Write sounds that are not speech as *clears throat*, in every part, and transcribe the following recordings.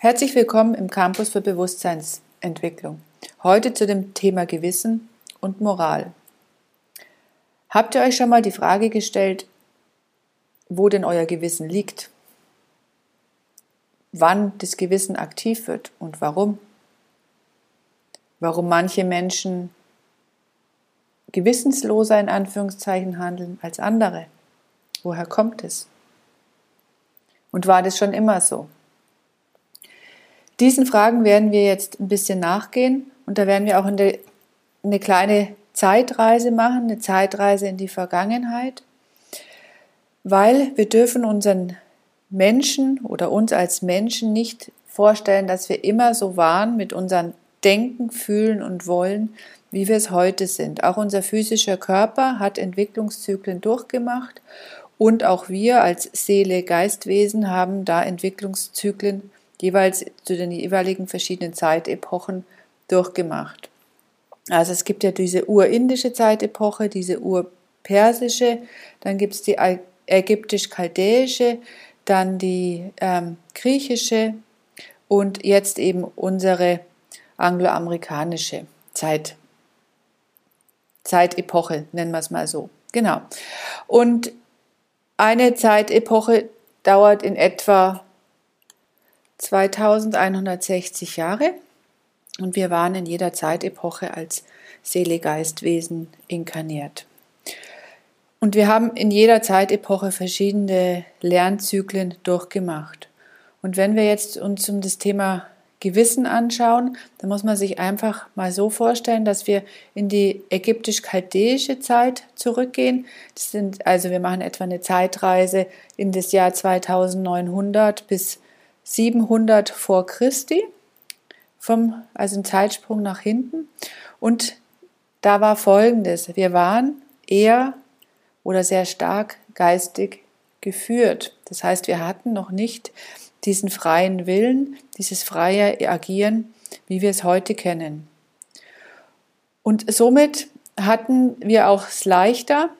Herzlich willkommen im Campus für Bewusstseinsentwicklung. Heute zu dem Thema Gewissen und Moral. Habt ihr euch schon mal die Frage gestellt, wo denn euer Gewissen liegt? Wann das Gewissen aktiv wird und warum? Warum manche Menschen gewissensloser in Anführungszeichen handeln als andere? Woher kommt es? Und war das schon immer so? Diesen Fragen werden wir jetzt ein bisschen nachgehen und da werden wir auch eine, eine kleine Zeitreise machen, eine Zeitreise in die Vergangenheit, weil wir dürfen unseren Menschen oder uns als Menschen nicht vorstellen, dass wir immer so waren mit unserem Denken, Fühlen und Wollen, wie wir es heute sind. Auch unser physischer Körper hat Entwicklungszyklen durchgemacht und auch wir als Seele, Geistwesen haben da Entwicklungszyklen jeweils zu den jeweiligen verschiedenen Zeitepochen durchgemacht. Also es gibt ja diese urindische Zeitepoche, diese urpersische, dann gibt es die ägyptisch-chaldäische, dann die ähm, griechische und jetzt eben unsere angloamerikanische Zeit, Zeitepoche, nennen wir es mal so. Genau. Und eine Zeitepoche dauert in etwa 2160 Jahre und wir waren in jeder Zeitepoche als Seele-Geist-Wesen inkarniert. Und wir haben in jeder Zeitepoche verschiedene Lernzyklen durchgemacht. Und wenn wir jetzt uns um das Thema Gewissen anschauen, dann muss man sich einfach mal so vorstellen, dass wir in die ägyptisch-chaldäische Zeit zurückgehen. Das sind, also wir machen etwa eine Zeitreise in das Jahr 2900 bis 700 vor Christi, vom, also ein Zeitsprung nach hinten. Und da war Folgendes. Wir waren eher oder sehr stark geistig geführt. Das heißt, wir hatten noch nicht diesen freien Willen, dieses freie Agieren, wie wir es heute kennen. Und somit hatten wir auch es leichter,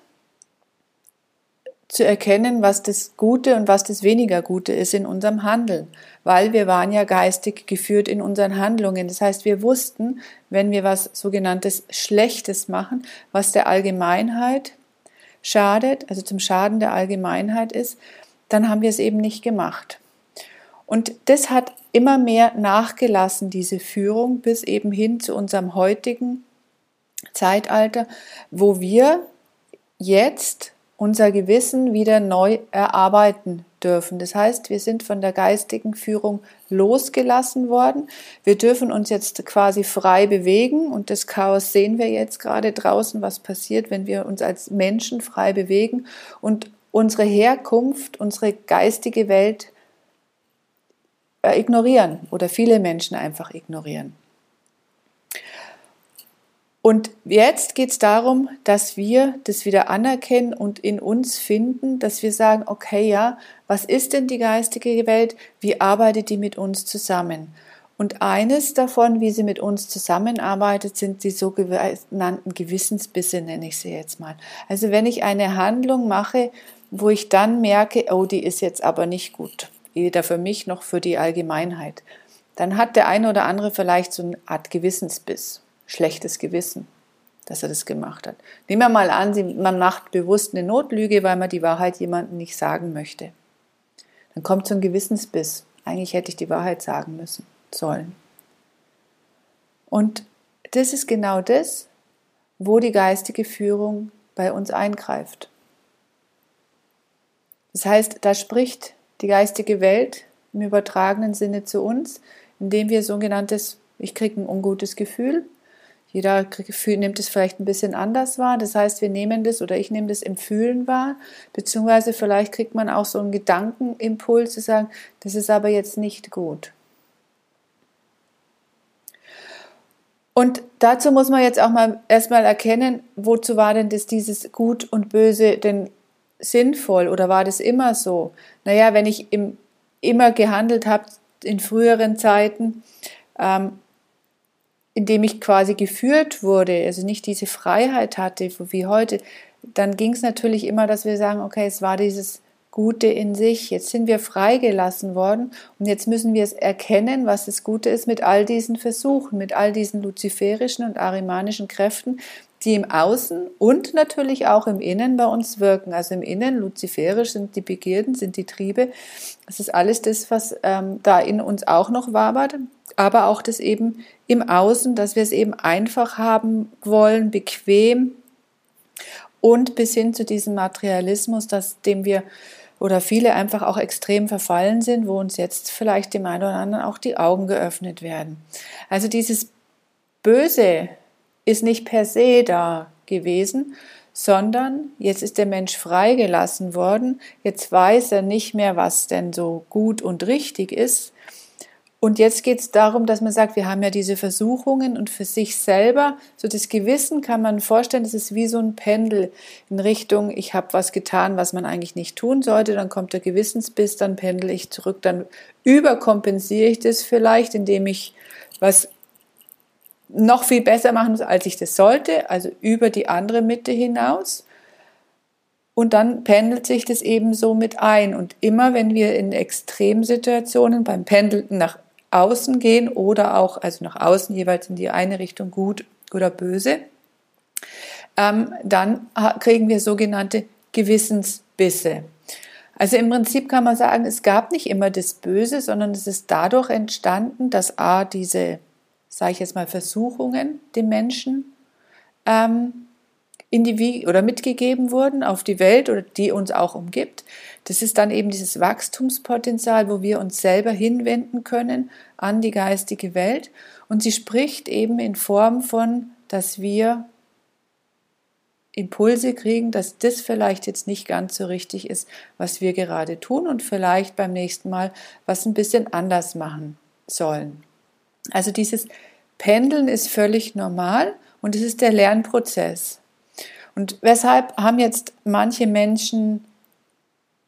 zu erkennen, was das Gute und was das weniger Gute ist in unserem Handeln, weil wir waren ja geistig geführt in unseren Handlungen. Das heißt, wir wussten, wenn wir was sogenanntes Schlechtes machen, was der Allgemeinheit schadet, also zum Schaden der Allgemeinheit ist, dann haben wir es eben nicht gemacht. Und das hat immer mehr nachgelassen, diese Führung, bis eben hin zu unserem heutigen Zeitalter, wo wir jetzt unser Gewissen wieder neu erarbeiten dürfen. Das heißt, wir sind von der geistigen Führung losgelassen worden. Wir dürfen uns jetzt quasi frei bewegen und das Chaos sehen wir jetzt gerade draußen, was passiert, wenn wir uns als Menschen frei bewegen und unsere Herkunft, unsere geistige Welt äh, ignorieren oder viele Menschen einfach ignorieren. Und jetzt geht es darum, dass wir das wieder anerkennen und in uns finden, dass wir sagen, okay, ja, was ist denn die geistige Welt? Wie arbeitet die mit uns zusammen? Und eines davon, wie sie mit uns zusammenarbeitet, sind die sogenannten Gewissensbisse, nenne ich sie jetzt mal. Also wenn ich eine Handlung mache, wo ich dann merke, oh, die ist jetzt aber nicht gut, weder für mich noch für die Allgemeinheit, dann hat der eine oder andere vielleicht so eine Art Gewissensbiss schlechtes Gewissen, dass er das gemacht hat. Nehmen wir mal an, man macht bewusst eine Notlüge, weil man die Wahrheit jemandem nicht sagen möchte. Dann kommt so ein Gewissensbiss. Eigentlich hätte ich die Wahrheit sagen müssen, sollen. Und das ist genau das, wo die geistige Führung bei uns eingreift. Das heißt, da spricht die geistige Welt im übertragenen Sinne zu uns, indem wir sogenanntes, ich kriege ein ungutes Gefühl, jeder Gefühl nimmt es vielleicht ein bisschen anders wahr. Das heißt, wir nehmen das oder ich nehme das im Fühlen wahr, beziehungsweise vielleicht kriegt man auch so einen Gedankenimpuls zu sagen, das ist aber jetzt nicht gut. Und dazu muss man jetzt auch mal erstmal erkennen, wozu war denn das dieses Gut und Böse denn sinnvoll oder war das immer so? Naja, wenn ich im, immer gehandelt habe in früheren Zeiten, ähm, indem ich quasi geführt wurde, also nicht diese Freiheit hatte wie heute, dann ging es natürlich immer, dass wir sagen, okay, es war dieses Gute in sich. Jetzt sind wir freigelassen worden und jetzt müssen wir es erkennen, was das Gute ist mit all diesen Versuchen, mit all diesen luziferischen und arimanischen Kräften, die im Außen und natürlich auch im Innen bei uns wirken. Also im Innen, luziferisch sind die Begierden, sind die Triebe. Das ist alles das, was ähm, da in uns auch noch wabert. Aber auch das eben im Außen, dass wir es eben einfach haben wollen, bequem und bis hin zu diesem Materialismus, dass, dem wir oder viele einfach auch extrem verfallen sind, wo uns jetzt vielleicht dem einen oder anderen auch die Augen geöffnet werden. Also dieses Böse ist nicht per se da gewesen, sondern jetzt ist der Mensch freigelassen worden, jetzt weiß er nicht mehr, was denn so gut und richtig ist, und jetzt geht es darum, dass man sagt, wir haben ja diese Versuchungen und für sich selber, so das Gewissen kann man vorstellen, das ist wie so ein Pendel in Richtung, ich habe was getan, was man eigentlich nicht tun sollte, dann kommt der Gewissensbiss, dann pendel ich zurück, dann überkompensiere ich das vielleicht, indem ich was noch viel besser machen muss, als ich das sollte, also über die andere Mitte hinaus. Und dann pendelt sich das eben so mit ein. Und immer wenn wir in Extremsituationen beim Pendeln nach außen gehen oder auch, also nach außen jeweils in die eine Richtung gut oder böse, ähm, dann kriegen wir sogenannte Gewissensbisse. Also im Prinzip kann man sagen, es gab nicht immer das Böse, sondern es ist dadurch entstanden, dass A, diese, sage ich jetzt mal, Versuchungen dem Menschen ähm, oder mitgegeben wurden auf die Welt oder die uns auch umgibt. Das ist dann eben dieses Wachstumspotenzial, wo wir uns selber hinwenden können an die geistige Welt. Und sie spricht eben in Form von, dass wir Impulse kriegen, dass das vielleicht jetzt nicht ganz so richtig ist, was wir gerade tun und vielleicht beim nächsten Mal was ein bisschen anders machen sollen. Also dieses Pendeln ist völlig normal und es ist der Lernprozess. Und weshalb haben jetzt manche Menschen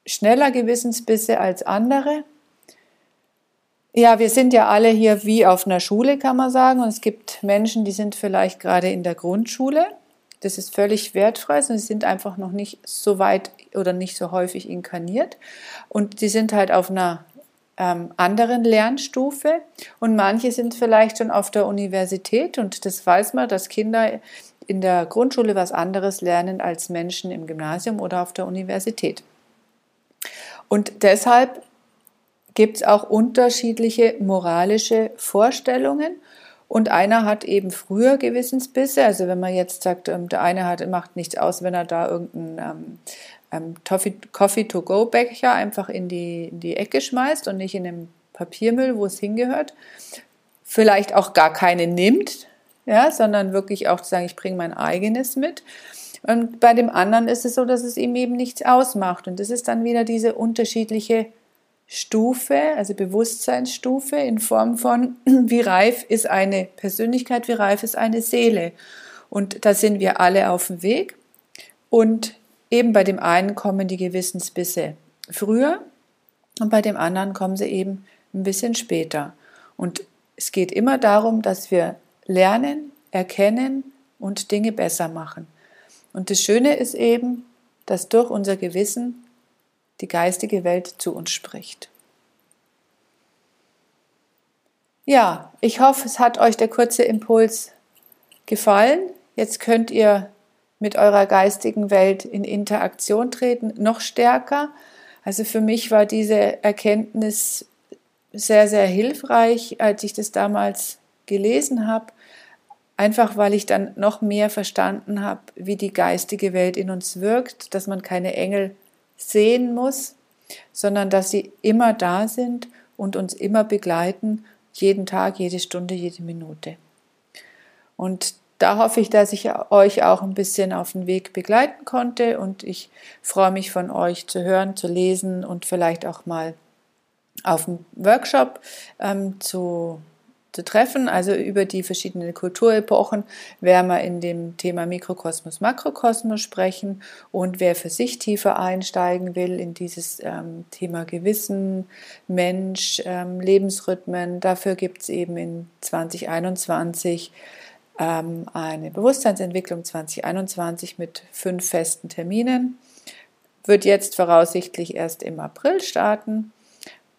schneller Gewissensbisse als andere? Ja, wir sind ja alle hier wie auf einer Schule, kann man sagen. Und es gibt Menschen, die sind vielleicht gerade in der Grundschule. Das ist völlig wertfrei sie sind einfach noch nicht so weit oder nicht so häufig inkarniert. Und die sind halt auf einer ähm, anderen Lernstufe. Und manche sind vielleicht schon auf der Universität. Und das weiß man, dass Kinder in der Grundschule was anderes lernen als Menschen im Gymnasium oder auf der Universität. Und deshalb gibt es auch unterschiedliche moralische Vorstellungen. Und einer hat eben früher Gewissensbisse. Also wenn man jetzt sagt, ähm, der eine hat, macht nichts aus, wenn er da irgendeinen ähm, ähm Coffee-to-go-Becher einfach in die, in die Ecke schmeißt und nicht in den Papiermüll, wo es hingehört. Vielleicht auch gar keine nimmt, ja, sondern wirklich auch zu sagen, ich bringe mein eigenes mit. Und bei dem anderen ist es so, dass es ihm eben nichts ausmacht. Und das ist dann wieder diese unterschiedliche Stufe, also Bewusstseinsstufe in Form von, *clears throat* wie reif ist eine Persönlichkeit, wie reif ist eine Seele. Und da sind wir alle auf dem Weg. Und eben bei dem einen kommen die Gewissensbisse früher und bei dem anderen kommen sie eben ein bisschen später. Und es geht immer darum, dass wir lernen, erkennen und Dinge besser machen. Und das Schöne ist eben, dass durch unser Gewissen die geistige Welt zu uns spricht. Ja, ich hoffe, es hat euch der kurze Impuls gefallen. Jetzt könnt ihr mit eurer geistigen Welt in Interaktion treten, noch stärker. Also für mich war diese Erkenntnis sehr, sehr hilfreich, als ich das damals gelesen habe, einfach weil ich dann noch mehr verstanden habe, wie die geistige Welt in uns wirkt, dass man keine Engel sehen muss, sondern dass sie immer da sind und uns immer begleiten, jeden Tag, jede Stunde, jede Minute. Und da hoffe ich, dass ich euch auch ein bisschen auf den Weg begleiten konnte und ich freue mich von euch zu hören, zu lesen und vielleicht auch mal auf dem Workshop ähm, zu zu treffen. Also über die verschiedenen Kulturepochen werden wir in dem Thema Mikrokosmos, Makrokosmos sprechen. Und wer für sich tiefer einsteigen will in dieses ähm, Thema Gewissen, Mensch, ähm, Lebensrhythmen, dafür gibt es eben in 2021 ähm, eine Bewusstseinsentwicklung 2021 mit fünf festen Terminen wird jetzt voraussichtlich erst im April starten,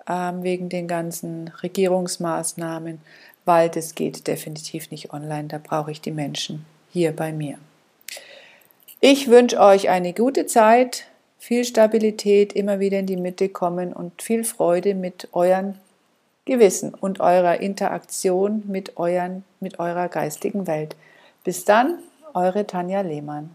wegen den ganzen Regierungsmaßnahmen, weil das geht definitiv nicht online. Da brauche ich die Menschen hier bei mir. Ich wünsche euch eine gute Zeit, viel Stabilität, immer wieder in die Mitte kommen und viel Freude mit euren Gewissen und eurer Interaktion mit, euren, mit eurer geistigen Welt. Bis dann, eure Tanja Lehmann.